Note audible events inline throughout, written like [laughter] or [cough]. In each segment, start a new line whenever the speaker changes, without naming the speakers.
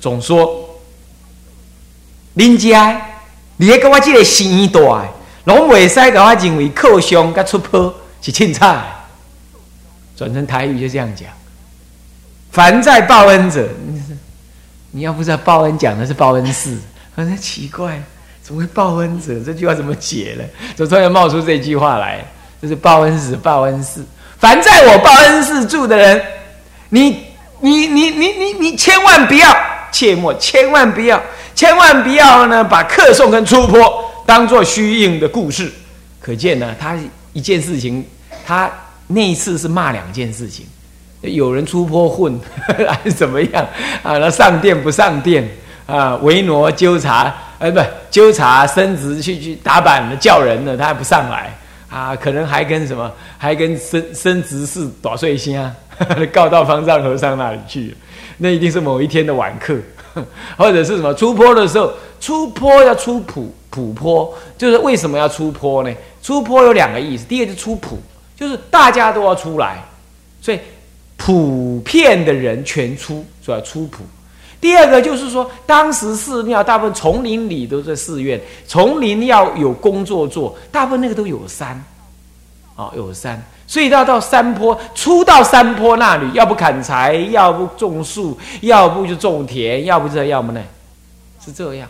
总说，恁家，你还跟我这个生大，拢袂使甲我认为靠上甲出坡是凊彩。转成台语就这样讲：凡在报恩者，你要不知道报恩讲的是报恩寺，反正奇怪，怎么会报恩者？这句话怎么解呢？怎么突然冒出这句话来？就是报恩寺，报恩寺。凡在我报恩寺住的人，你、你、你、你、你、你千万不要，切莫，千万不要，千万不要呢，把客送跟出坡当做虚应的故事。可见呢，他一件事情，他。那一次是骂两件事情，有人出坡混 [laughs] 还是怎么样 [laughs] 啊？那上殿不上殿啊？维挪纠察，哎，不纠察升职去去打板了，叫人呢，他还不上来啊？可能还跟什么？还跟升升职是打碎心啊？[laughs] 告到方丈和尚那里去那一定是某一天的晚课，[laughs] 或者是什么出坡的时候？出坡要出普普坡，就是为什么要出坡呢？出坡有两个意思，第一个是出普。就是大家都要出来，所以普遍的人全出，所以要出普。第二个就是说，当时寺庙大部分丛林里都在寺院，丛林要有工作做，大部分那个都有山，啊，有山，所以要到山坡，出到山坡那里，要不砍柴，要不种树，要不就种田，要不这，要么那，是这样。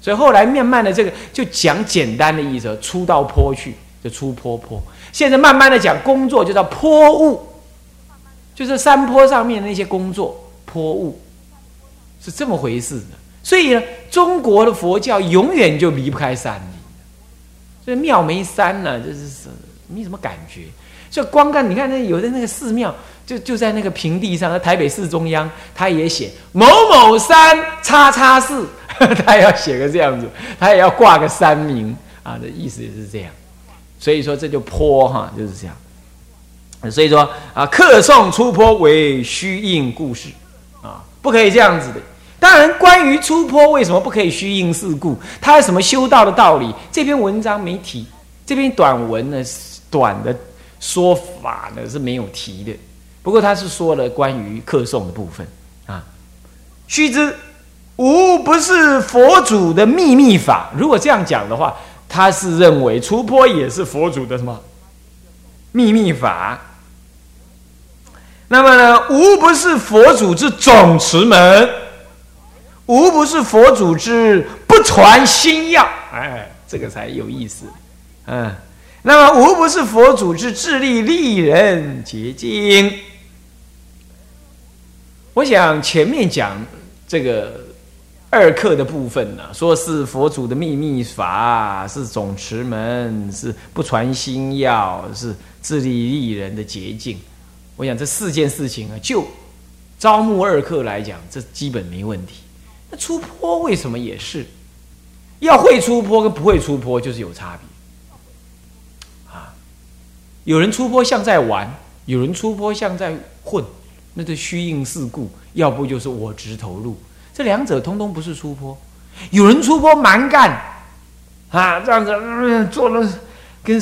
所以后来慢慢的这个就讲简单的意思，出到坡去就出坡坡。现在慢慢的讲工作，就叫坡物，就是山坡上面那些工作，坡物是这么回事的。所以呢，中国的佛教永远就离不开山林，所以庙没山呢，就是没什么感觉。所以光看你看那有的那个寺庙，就就在那个平地上，台北市中央，他也写某某山叉叉寺，[laughs] 他要写个这样子，他也要挂个山名啊，的意思也是这样。所以说这就坡哈，就是这样。所以说啊，客送出坡为虚应故事啊，不可以这样子的。当然，关于出坡为什么不可以虚应事故，它有什么修道的道理？这篇文章没提，这篇短文呢，短的说法呢是没有提的。不过他是说了关于客送的部分啊。须知，无不是佛祖的秘密法。如果这样讲的话。他是认为出坡也是佛祖的什么秘密法？那么呢，无不是佛祖之总持门，无不是佛祖之不传心要。哎，这个才有意思。嗯，那么无不是佛祖之智力利人捷径。我想前面讲这个。二课的部分呢，说是佛祖的秘密法，是总持门，是不传心要，是自利利人的捷径。我想这四件事情啊，就招募二课来讲，这基本没问题。那出坡为什么也是？要会出坡跟不会出坡就是有差别。有人出坡像在玩，有人出坡像在混，那就虚应事故，要不就是我直投入。这两者通通不是出坡，有人出坡蛮干，啊，这样子做了跟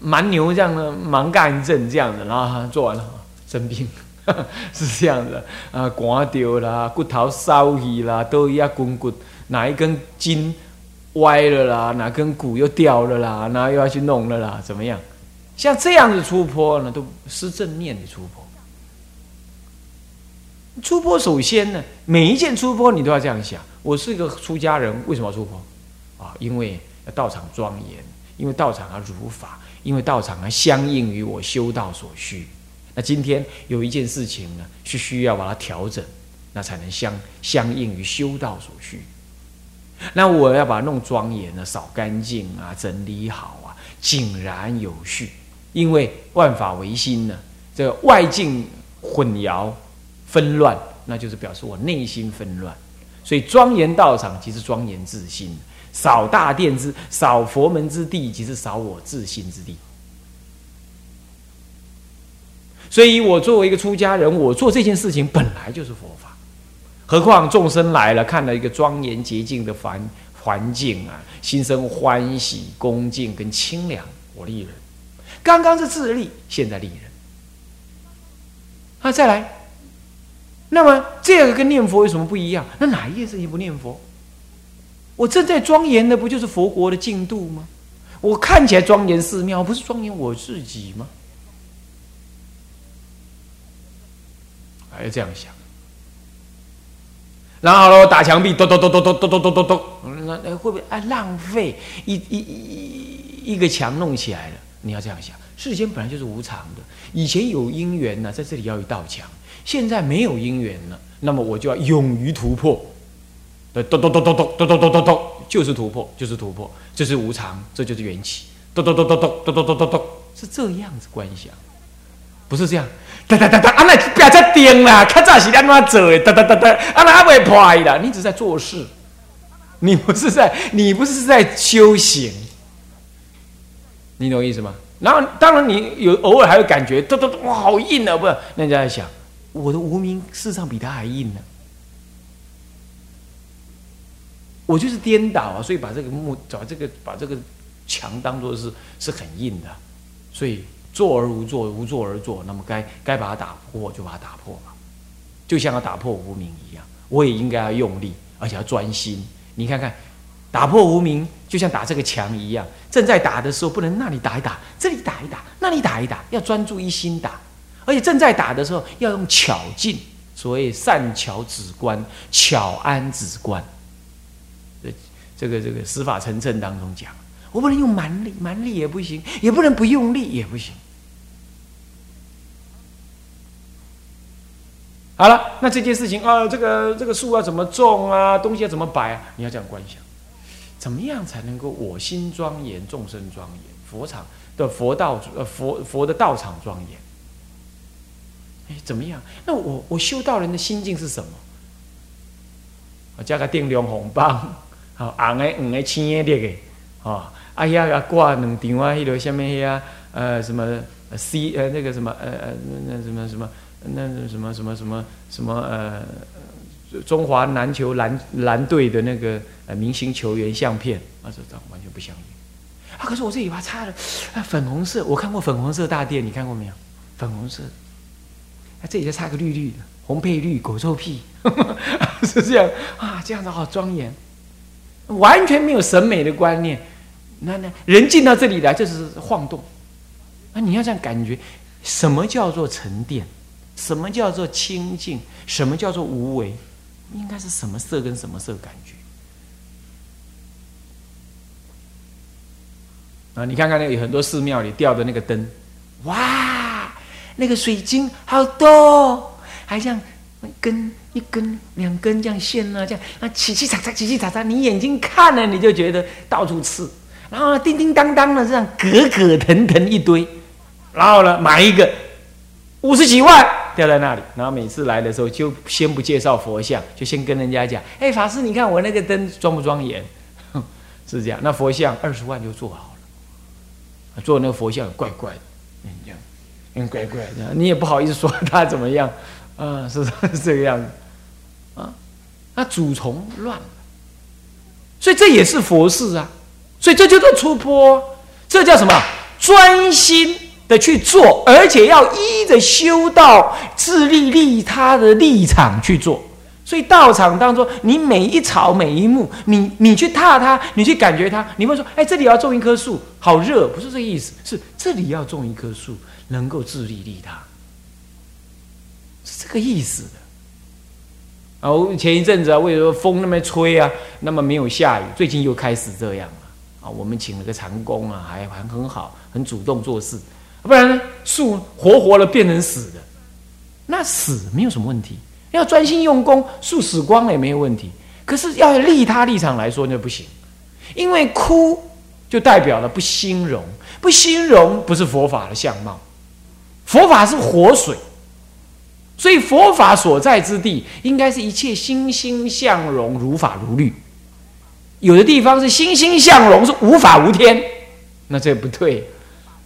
蛮牛这样的蛮干一阵这样的，然后做完了生病，[laughs] 是这样的啊，刮掉啦，骨头烧起啦，都一滚滚，哪一根筋歪了啦，哪根骨又掉了啦，然后又要去弄了啦，怎么样？像这样的出坡呢，都是正面的出坡。出坡首先呢，每一件出坡你都要这样想：我是一个出家人，为什么要出坡？啊，因为要道场庄严，因为道场要如法，因为道场要相应于我修道所需。那今天有一件事情呢，是需要把它调整，那才能相相应于修道所需。那我要把它弄庄严呢，扫干净啊，整理好啊，井然有序。因为万法唯心呢，这个外境混淆。纷乱，那就是表示我内心纷乱，所以庄严道场即是庄严自心，扫大殿之扫佛门之地，即是扫我自心之地。所以我作为一个出家人，我做这件事情本来就是佛法，何况众生来了，看到一个庄严洁净的环环境啊，心生欢喜、恭敬跟清凉，我利人。刚刚是自利，现在利人。那再来。那么这个跟念佛有什么不一样？那哪一件事情不念佛？我正在庄严的不就是佛国的进度吗？我看起来庄严寺庙，不是庄严我自己吗？还要这样想。然后喽，打墙壁，咚咚咚咚咚咚咚咚咚咚，那会不会啊？浪费一一一一个墙弄起来了？你要这样想，世间本来就是无常的。以前有因缘呢，在这里要一道墙，现在没有因缘了，那么我就要勇于突破。咚咚咚咚咚咚咚咚咚咚，就是突破，就是突破，这是无常，这就是缘起。咚咚咚咚咚咚咚咚咚咚，是这样子观想，不是这样。哒哒哒哒，啊那不要再颠了，看早是安怎做的？哒哒哒哒，啊那还未破。啦！你只是在做事，你不是在，你不是在修行，你懂意思吗？然后当然你有偶尔还会感觉，咚咚咚，哇，好硬啊！不，那人家在想，我的无名事实上比他还硬呢。我就是颠倒啊，所以把这个木，把这个把这个墙当做是是很硬的，所以。坐而无坐，无坐而坐，那么该该把它打破就把它打破吧，就像要打破无名一样，我也应该要用力，而且要专心。你看看，打破无名就像打这个墙一样，正在打的时候不能那里打一打，这里打一打，那里打一打，要专注一心打。而且正在打的时候要用巧劲，所谓善巧止观，巧安止观。这这个这个司法成称当中讲。我不能用蛮力，蛮力也不行，也不能不用力也不行。好了，那这件事情啊，这个这个树要怎么种啊，东西要怎么摆啊？你要这样观想，怎么样才能够我心庄严，众生庄严，佛场的佛道呃佛佛的道场庄严？哎，怎么样？那我我修道人的心境是什么？我加个定量红棒，好 [laughs] 红的、黄的、青的、绿的，啊。哎呀呀，挂两张啊，迄个下面遐呃什么 C 呃那个什么呃呃那那什么什么那什么什么什么什么呃中华篮球篮篮队的那个呃明星球员相片啊，这这完全不相应啊！可是我这里把擦了啊，粉红色，我看过粉红色大殿，你看过没有？粉红色，啊这里再插个绿绿的，红配绿，狗臭屁，[laughs] 是这样啊？这样子好庄严，完全没有审美的观念。那那人进到这里来，就是晃动。那你要这样感觉，什么叫做沉淀？什么叫做清净？什么叫做无为？应该是什么色跟什么色感觉？啊，你看看那有很多寺庙里吊的那个灯，哇，那个水晶好多，还像根一根两根这样线啊，这样啊，起起喳喳，起起喳喳，你眼睛看了你就觉得到处刺。然后呢，叮叮当当的这样，葛葛腾腾一堆，然后呢，买一个五十几万掉在那里。然后每次来的时候，就先不介绍佛像，就先跟人家讲：“哎，法师，你看我那个灯庄不庄严？” [laughs] 是这样。那佛像二十万就做好了，做那个佛像怪怪的，这样，嗯，怪怪的，你也不好意思说他怎么样啊？是 [laughs] 是这个样子啊？那主从乱了，所以这也是佛事啊。所以这就叫出坡，这叫什么？专心的去做，而且要依着修道、自利利他的立场去做。所以道场当中，你每一草每一木，你你去踏它，你去感觉它，你会说：“哎，这里要种一棵树，好热。”不是这个意思，是这里要种一棵树，能够自利利他，是这个意思的。哦，前一阵子啊，为什么风那么吹啊，那么没有下雨？最近又开始这样了。啊，我们请了个长工啊，还还很好，很主动做事。不然呢，树活活的变成死的，那死没有什么问题。要专心用功，树死光了也没有问题。可是要利他立场来说，那不行，因为枯就代表了不兴荣，不兴荣不是佛法的相貌。佛法是活水，所以佛法所在之地，应该是一切欣欣向荣，如法如律。有的地方是欣欣向荣，是无法无天，那这不对，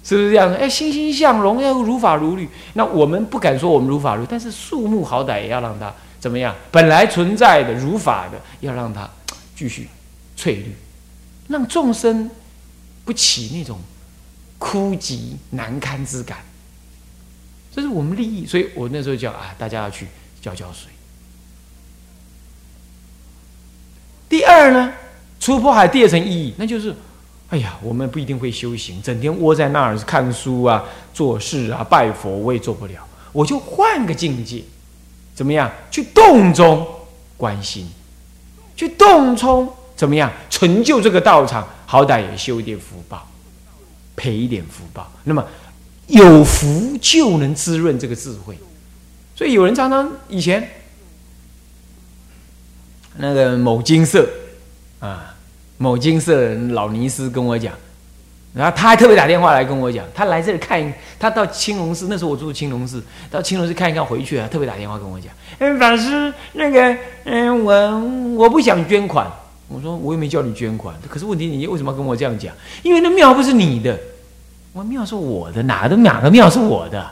是不是这样？哎，欣欣向荣，要如法如律。那我们不敢说我们如法如，但是树木好歹也要让它怎么样？本来存在的如法的，要让它继续翠绿，让众生不起那种枯寂难堪之感。这是我们利益，所以我那时候叫啊，大家要去浇浇水。第二呢，出破海第二层意义，那就是哎呀，我们不一定会修行，整天窝在那儿看书啊、做事啊、拜佛，我也做不了。我就换个境界，怎么样？去洞中关心，去洞中怎么样？成就这个道场，好歹也修一点福报，赔一点福报。那么有福就能滋润这个智慧。所以有人常常以前。那个某金色，啊，某金色老尼斯跟我讲，然后他还特别打电话来跟我讲，他来这里看，他到青龙寺，那时候我住青龙寺，到青龙寺看一看回去啊，特别打电话跟我讲，哎，法师，那个，嗯，我我不想捐款，我说我又没叫你捐款，可是问题你为什么跟我这样讲？因为那庙不是你的，我庙是我的，哪个哪个庙是我的？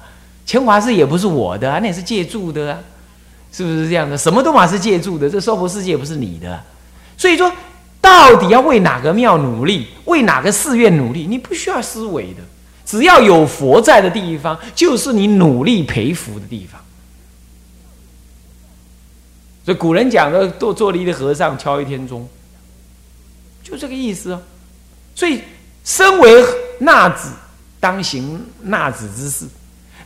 乾华寺也不是我的啊，那也是借住的啊。是不是这样的？什么都马是借住的，这娑婆世界不是你的，所以说，到底要为哪个庙努力，为哪个寺院努力，你不需要思维的，只要有佛在的地方，就是你努力培福的地方。所以古人讲的“做坐立的和尚敲一天钟”，就这个意思哦。所以，身为纳子，当行纳子之事。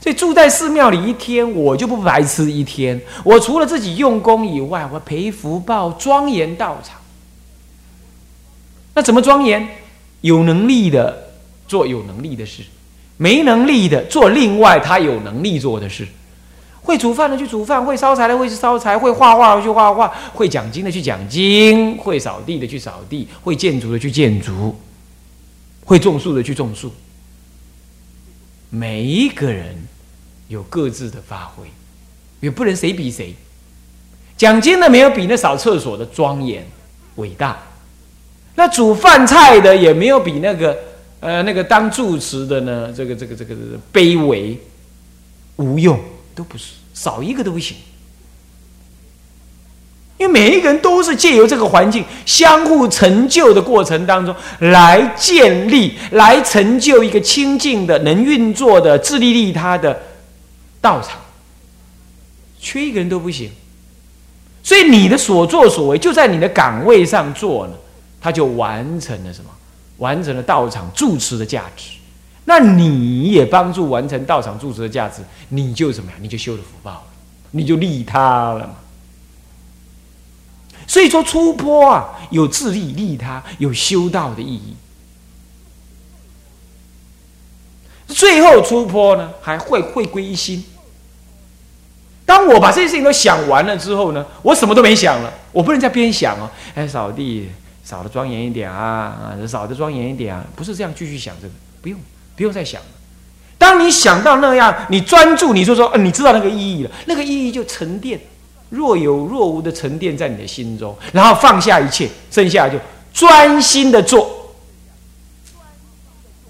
所以住在寺庙里一天，我就不白吃一天。我除了自己用功以外，我培福报，庄严道场。那怎么庄严？有能力的做有能力的事，没能力的做另外他有能力做的事。会煮饭的去煮饭，会烧柴的会去烧柴，会画画的去画画，会讲经的去讲经，会扫地的去扫地，会建筑的去建筑，会种树的去种树。每一个人有各自的发挥，也不能谁比谁。讲经的没有比那扫厕所的庄严伟大，那煮饭菜的也没有比那个呃那个当住持的呢这个这个这个卑微无用，都不是少一个都不行。因为每一个人都是借由这个环境相互成就的过程当中，来建立、来成就一个清净的、能运作的、自利利他的道场。缺一个人都不行。所以你的所作所为就在你的岗位上做了，他就完成了什么？完成了道场住持的价值。那你也帮助完成道场住持的价值，你就怎么样？你就修了福报了，你就利他了嘛。所以说出坡啊，有自利利他，有修道的意义。最后出坡呢，还会会归心。当我把这些事情都想完了之后呢，我什么都没想了，我不能在边想哦，哎，扫地少的庄严一点啊，少的庄严一点啊，不是这样继续想这个，不用不用再想了。当你想到那样，你专注，你就说嗯，你知道那个意义了，那个意义就沉淀，若有若无的沉淀在你的心中，然后放下一切，剩下就专心的做。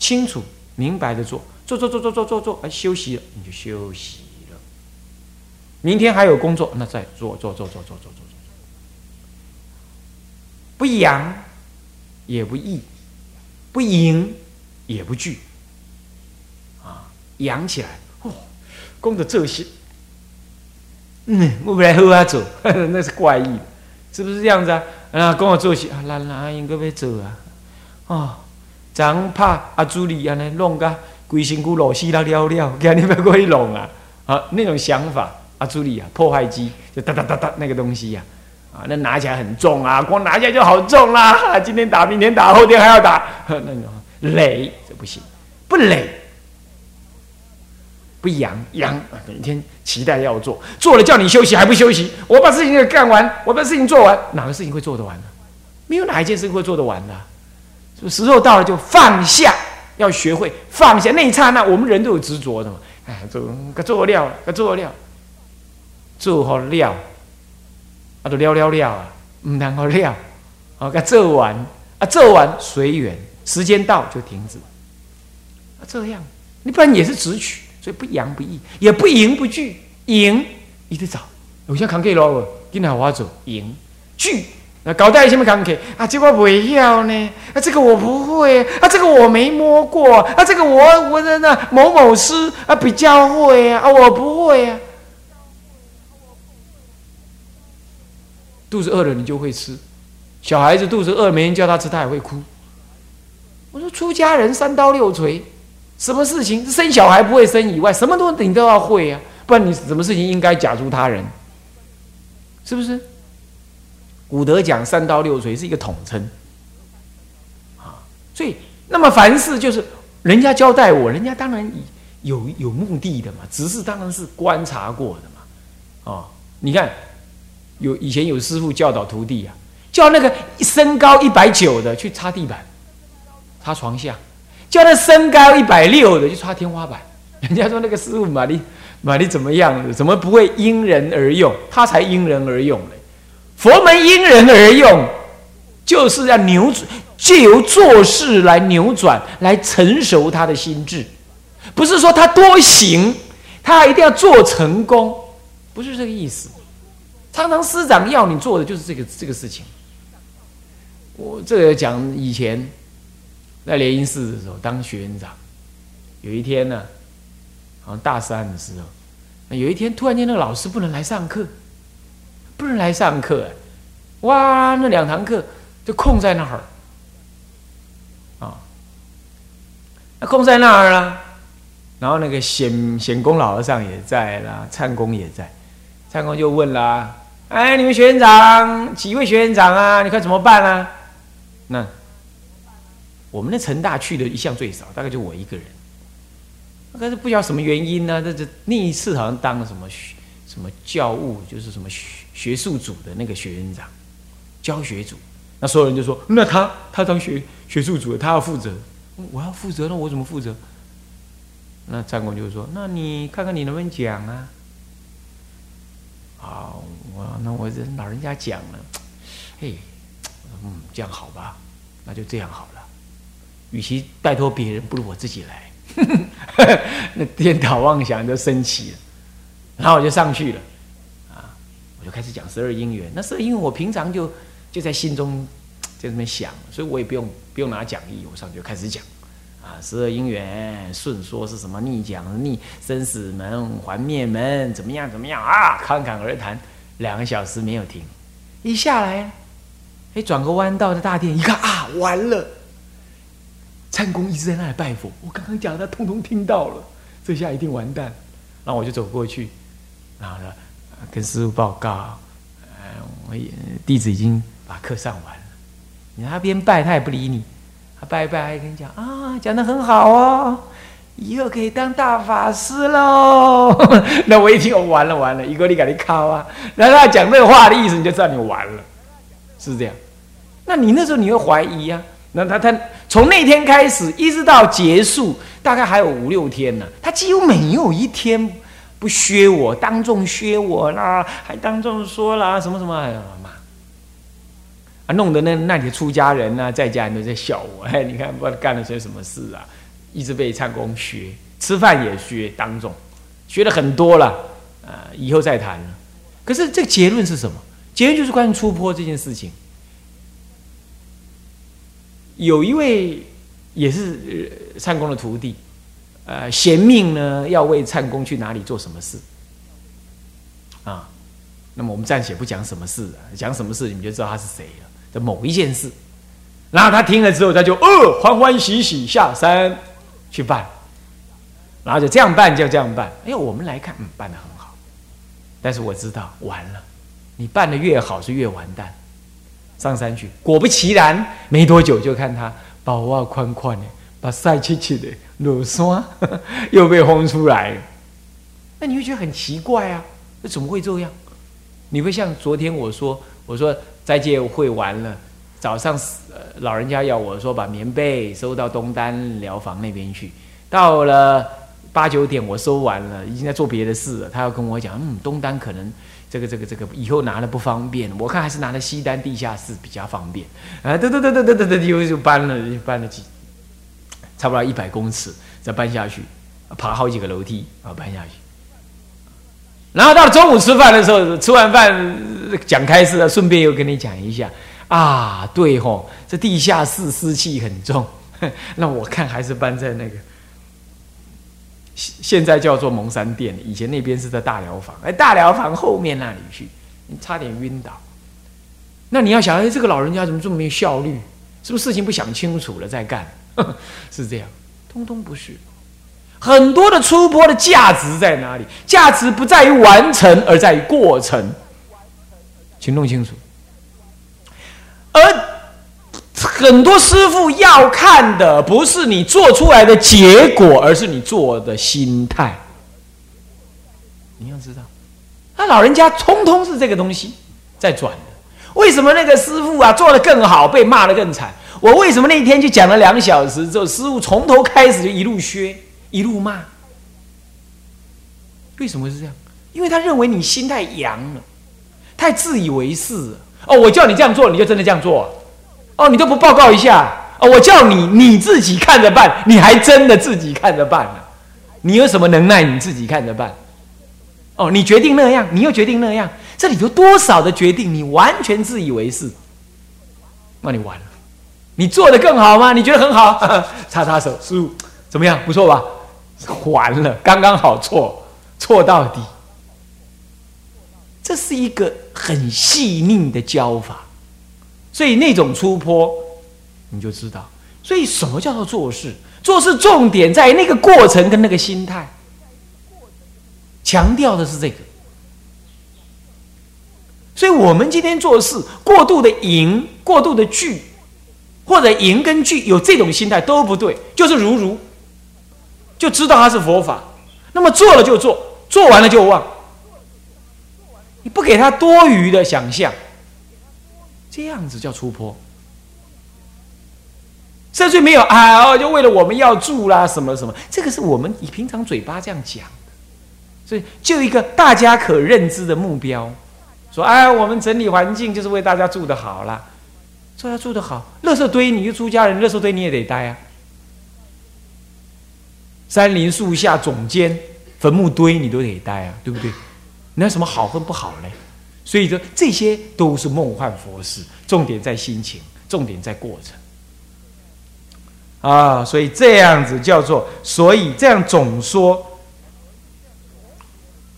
清楚明白的做，做做做做做做做，啊，休息了，你就休息了，明天还有工作，那再做做做做做做做。不扬也不抑，不迎也不惧，啊，扬起来，哦，功德这些。嗯，我不来和他走，[laughs] 那是怪异，是不是这样子啊？啊，跟我做起啊，那那应该要走啊。哦，咱怕阿朱莉安尼弄个龟身躯落死了了了，叫你不要过去弄啊！啊，那种想法，阿朱莉啊，破坏机就哒哒哒哒那个东西呀，啊，啊那拿起来很重啊，光拿起来就好重啦。今天打，明天打，后天还要打，[laughs] 那种累这不行，不累。不扬扬，每天期待要做，做了叫你休息还不休息。我把事情给干完，我把事情做完，哪个事情会做得完呢？没有哪一件事会做得完的。时候到了就放下，要学会放下。那一刹那，我们人都有执着的嘛。哎，做个做料，个做料，做好料，啊，都料料料啊，唔能够料，啊，个做完，啊，做完随缘，时间到就停止。啊，这样，你不然也是直取。所以不扬不抑，也不迎不拒，迎一直找，有些扛起咯，今天我走迎惧，那搞带什么扛起啊？这个不要呢？啊，这个我不会啊，这个我没摸过啊，这个我我的那某某师啊比较会啊，我不会啊。肚子饿了你就会吃，小孩子肚子饿，没人叫他吃，他也会哭。我说出家人三刀六锤，什么事情？生小孩不会生以外，什么都你都要会啊，不然你什么事情应该假助他人，是不是？古德讲三刀六锤是一个统称。啊，所以那么凡事就是人家交代我，人家当然有有目的的嘛，只是当然是观察过的嘛，啊，你看有以前有师傅教导徒弟啊，叫那个身高一百九的去擦地板。擦床下，叫那身高一百六的去擦天花板。[laughs] 人家说那个师傅玛丽玛丽怎么样？怎么不会因人而用？他才因人而用嘞。佛门因人而用，就是要扭转，借由做事来扭转，来成熟他的心智。不是说他多行，他一定要做成功，不是这个意思。常常师长要你做的就是这个这个事情。我这个讲以前。在莲因寺的时候当学院长，有一天呢，好像大三的时候，有一天突然间那个老师不能来上课，不能来上课，哇，那两堂课就空在那儿，啊，那空在那儿了，然后那个显显公老和尚也在啦，参公也在，参公就问啦，哎，你们学院长几位学院长啊？你看怎么办啊？那。我们的成大去的一向最少，大概就我一个人。但是不知道什么原因呢？这这那一次好像当了什么什么教务，就是什么学学术组的那个学院长，教学组。那所有人就说：“那他他当学学术组的，他要负责。我要负责，那我怎么负责？”那张公就说：“那你看看你能不能讲啊？”好，我那我这老人家讲了，嘿，嗯，这样好吧？那就这样好了。与其拜托别人，不如我自己来。[laughs] 那颠倒妄想就升起了，然后我就上去了，啊，我就开始讲十二因缘。那十二因缘我平常就就在心中在那边想，所以我也不用不用拿讲义，我上去就开始讲。啊，十二因缘顺说是什么？逆讲逆生死门、还灭门，怎么样怎么样啊？侃侃而谈两个小时没有停，一下来，哎，转个弯到这大殿一看啊，完了。参公一直在那里拜佛，我刚刚讲的他通通听到了，这下一定完蛋。然后我就走过去，然后呢，跟师傅报告，呃，我弟子已经把课上完了。你那边拜，他也不理你，他拜拜还跟你讲啊，讲的很好哦，以后可以当大法师喽。[laughs] 那我一听，我完了完了，一个你赶紧靠啊！然后他讲这个话的意思，你就知道你完了，是这样。那你那时候你会怀疑呀？那他他。从那天开始一直到结束，大概还有五六天呢。他几乎没有一天不削我，当众削我啦，还当众说啦什么什么，哎呀妈！啊，弄得那那里出家人呢，在家人都在笑我。哎，你看不知道干了些什么事啊？一直被参公学，吃饭也学，当众学了很多了。呃，以后再谈了。可是这个结论是什么？结论就是关于出坡这件事情。有一位也是参公的徒弟，呃，贤命呢要为参公去哪里做什么事啊？那么我们暂且不讲什么事，讲什么事你们就知道他是谁了。的某一件事，然后他听了之后，他就呃欢欢喜喜下山去办，然后就这样办就这样办。哎，我们来看，嗯，办的很好，但是我知道完了，你办的越好是越完蛋。上山去，果不其然，没多久就看他包啊宽宽的，把晒切切的裸山 [laughs] 又被轰出来了。那你会觉得很奇怪啊？那怎么会这样？你会像昨天我说，我说斋戒会完了，早上呃老人家要我说把棉被收到东单疗房那边去，到了八九点我收完了，已经在做别的事了。他要跟我讲，嗯，东单可能。这个这个这个以后拿了不方便，我看还是拿的西单地下室比较方便。啊，对对对对对对对，又又搬了，搬了几，差不多一百公尺，再搬下去，爬好几个楼梯啊，搬下去。然后到了中午吃饭的时候，吃完饭讲开始了，顺便又跟你讲一下啊，对吼，这地下室湿气很重，[laughs] 那我看还是搬在那个。现现在叫做蒙山店，以前那边是在大疗房，哎，大疗房后面那里去，你差点晕倒。那你要想，哎，这个老人家怎么这么没有效率？是不是事情不想清楚了再干？[laughs] 是这样，通通不是。很多的出波的价值在哪里？价值不在于完成，而在于过程。请弄清楚。而很多师傅要看的不是你做出来的结果，而是你做的心态。你要知道，他老人家通通是这个东西在转的。为什么那个师傅啊做的更好，被骂的更惨？我为什么那一天就讲了两小时之后，师傅从头开始就一路削？一路骂，为什么是这样？因为他认为你心太阳了，太自以为是了。哦，我叫你这样做，你就真的这样做？哦，你都不报告一下？哦，我叫你你自己看着办，你还真的自己看着办呢？你有什么能耐？你自己看着办？哦，你决定那样，你又决定那样，这里头多少的决定，你完全自以为是，那你完了。你做的更好吗？你觉得很好？[laughs] 擦擦手，师傅怎么样？不错吧？完了，刚刚好错，错到底。这是一个很细腻的教法，所以那种出坡，你就知道。所以什么叫做做事？做事重点在那个过程跟那个心态，强调的是这个。所以我们今天做事过度的淫，过度的聚，或者淫跟聚有这种心态都不对，就是如如。就知道它是佛法，那么做了就做，做完了就忘。不给他多余的想象，这样子叫出坡。甚至没有啊，哦，就为了我们要住啦，什么什么，这个是我们以平常嘴巴这样讲。所以就一个大家可认知的目标，说哎，我们整理环境就是为大家住的好啦，说要住的好，垃圾堆你就出家人，垃圾堆你也得待啊。山林树下总监坟墓堆，你都得待啊，对不对？那什么好和不好嘞？所以说这些都是梦幻佛事，重点在心情，重点在过程啊。所以这样子叫做，所以这样总说，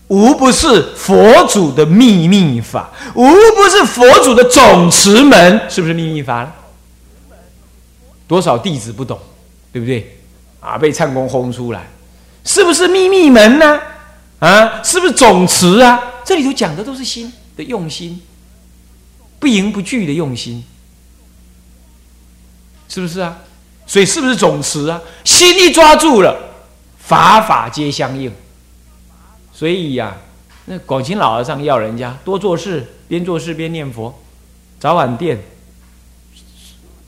无不是佛祖的秘密法，无不是佛祖的总持门，是不是秘密法？多少弟子不懂，对不对？啊！被唱功轰出来，是不是秘密门呢？啊，是不是总持啊？这里头讲的都是心的用心，不迎不拒的用心，是不是啊？所以是不是总持啊？心一抓住了，法法皆相应。所以呀，那广清老和尚要人家多做事，边做事边念佛，早晚殿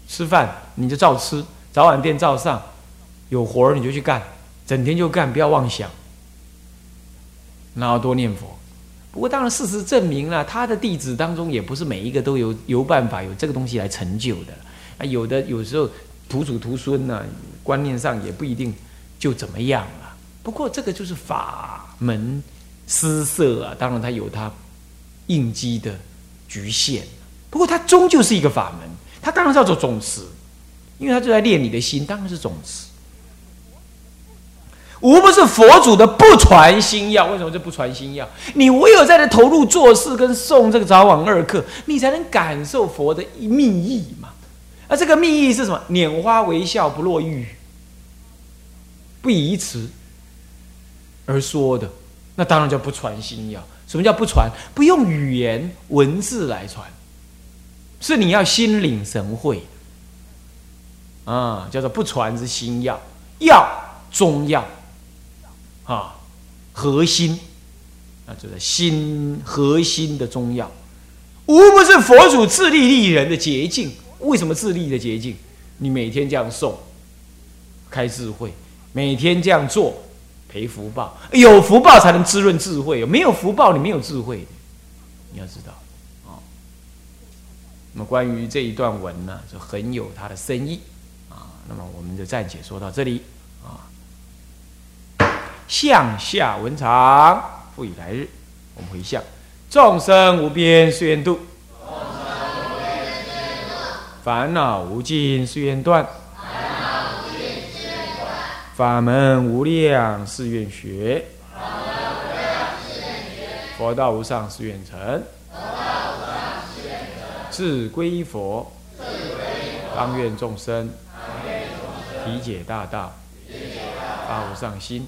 吃饭你就照吃，早晚殿照上。有活你就去干，整天就干，不要妄想。然后多念佛。不过当然，事实证明了，他的弟子当中也不是每一个都有有办法有这个东西来成就的。啊，有的有时候徒祖徒孙呢，观念上也不一定就怎么样了。不过这个就是法门施设啊，当然它有它应激的局限。不过它终究是一个法门，它当然叫做总持，因为它就在练你的心，当然是总持。无不是佛祖的不传心药，为什么就不传心药？你唯有在这投入做事跟送这个早晚二课，你才能感受佛的密意嘛。而这个密意是什么？拈花微笑，不落玉，不以词而说的，那当然叫不传心药。什么叫不传？不用语言文字来传，是你要心领神会啊，叫做不传之心药，药中药。啊，核心，啊，就是心核心的中药，无不是佛祖自利利人的捷径。为什么自利的捷径？你每天这样诵，开智慧，每天这样做，赔福报。有福报才能滋润智慧，没有福报，你没有智慧。你要知道，啊，那么关于这一段文呢，就很有它的深意啊。那么我们就暂且说到这里啊。向下文长，复以来日。我们回向：众生无边誓愿度，烦恼无尽誓愿断，法门无量誓愿学，佛道无上誓愿成，自归佛，当愿众生。体解大道，发无上心；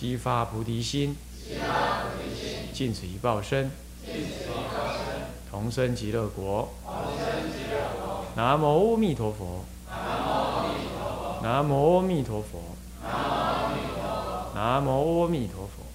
悉发菩提心，尽此一报身，同生极乐国。南无阿弥陀佛。南无阿弥陀佛。南无阿弥陀佛。